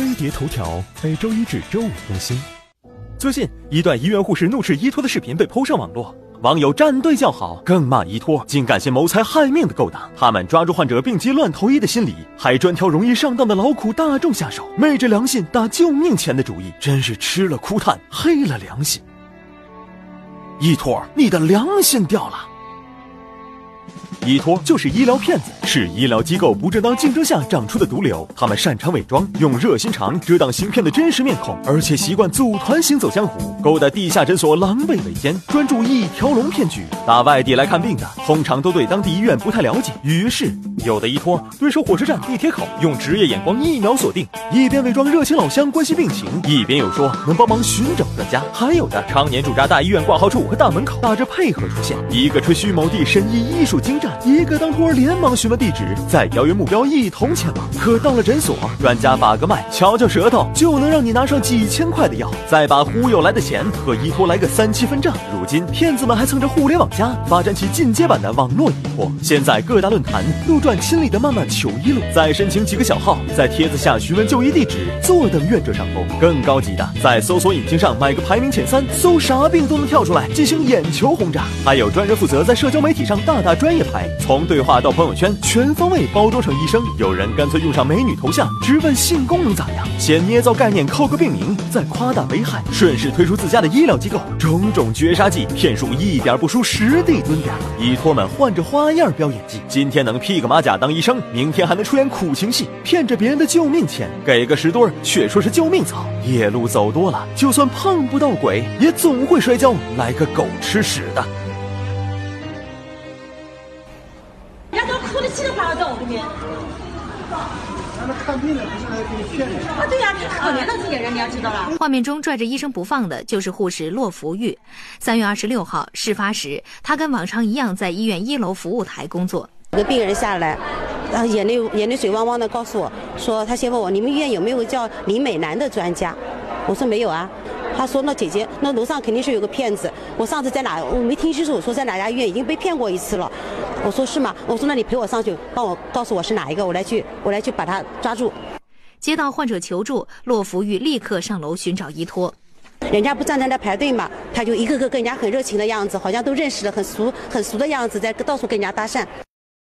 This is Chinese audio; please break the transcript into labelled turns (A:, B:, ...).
A: 飞碟头条每周一至周五更新。最近，一段医院护士怒斥医托的视频被抛上网络，网友站队叫好，更骂医托竟敢些谋财害命的勾当。他们抓住患者病急乱投医的心理，还专挑容易上当的劳苦大众下手，昧着良心打救命钱的主意，真是吃了哭炭，黑了良心。医托，你的良心掉了！依托就是医疗骗子，是医疗机构不正当竞争下长出的毒瘤。他们擅长伪装，用热心肠遮挡行骗的真实面孔，而且习惯组团行走江湖，勾搭地下诊所狼狈为奸，专注一条龙骗局。打外地来看病的，通常都对当地医院不太了解，于是有的医托蹲守火车站、地铁口，用职业眼光一秒锁定，一边伪装热情老乡关心病情，一边又说能帮忙寻找专家。还有的常年驻扎大医院挂号处和大门口，打着配合出现，一个吹嘘某地神医医术精湛。一个当托连忙询问地址，再邀约目标一同前往。可到了诊所，专家把个脉，瞧瞧舌头，就能让你拿上几千块的药，再把忽悠来的钱和医托来个三七分账。如今，骗子们还蹭着互联网加，发展起进阶版的网络医托。现在各大论坛路转亲里的漫漫求医路，再申请几个小号，在帖子下询问就医地址，坐等愿者上钩。更高级的，在搜索引擎上买个排名前三，搜啥病都能跳出来，进行眼球轰炸。还有专人负责在社交媒体上大打专业牌。从对话到朋友圈，全方位包装成医生。有人干脆用上美女头像，直问性功能咋样？先捏造概念，扣个病名，再夸大危害，顺势推出自家的医疗机构。种种绝杀技，骗术一点不输实地蹲点。医托们换着花样飙演技，今天能 P 个马甲当医生，明天还能出演苦情戏，骗着别人的救命钱，给个十吨却说是救命草。夜路走多了，就算碰不到鬼，也总会摔跤来个狗吃屎的。
B: 人家都哭得稀里哗啦在我这边。
C: 看病的不是来给你骗的
B: 啊？对呀，太可怜了这些人，你要知道了。
D: 画面中拽着医生不放的就是护士骆福玉。三月二十六号事发时，他跟往常一样在医院一楼服务台工作。
E: 有个病人下来，然后眼泪眼泪水汪汪的，告诉我说他先问我你们医院有没有叫李美男的专家？我说没有啊。他说那姐姐，那楼上肯定是有个骗子。我上次在哪？我没听清楚，我说在哪家医院已经被骗过一次了。我说是吗？我说那你陪我上去，帮我告诉我是哪一个，我来去，我来去把他抓住。
D: 接到患者求助，骆福玉立刻上楼寻找依托。
E: 人家不站在那排队嘛，他就一个个跟人家很热情的样子，好像都认识了，很熟很熟的样子，在到处跟人家搭讪。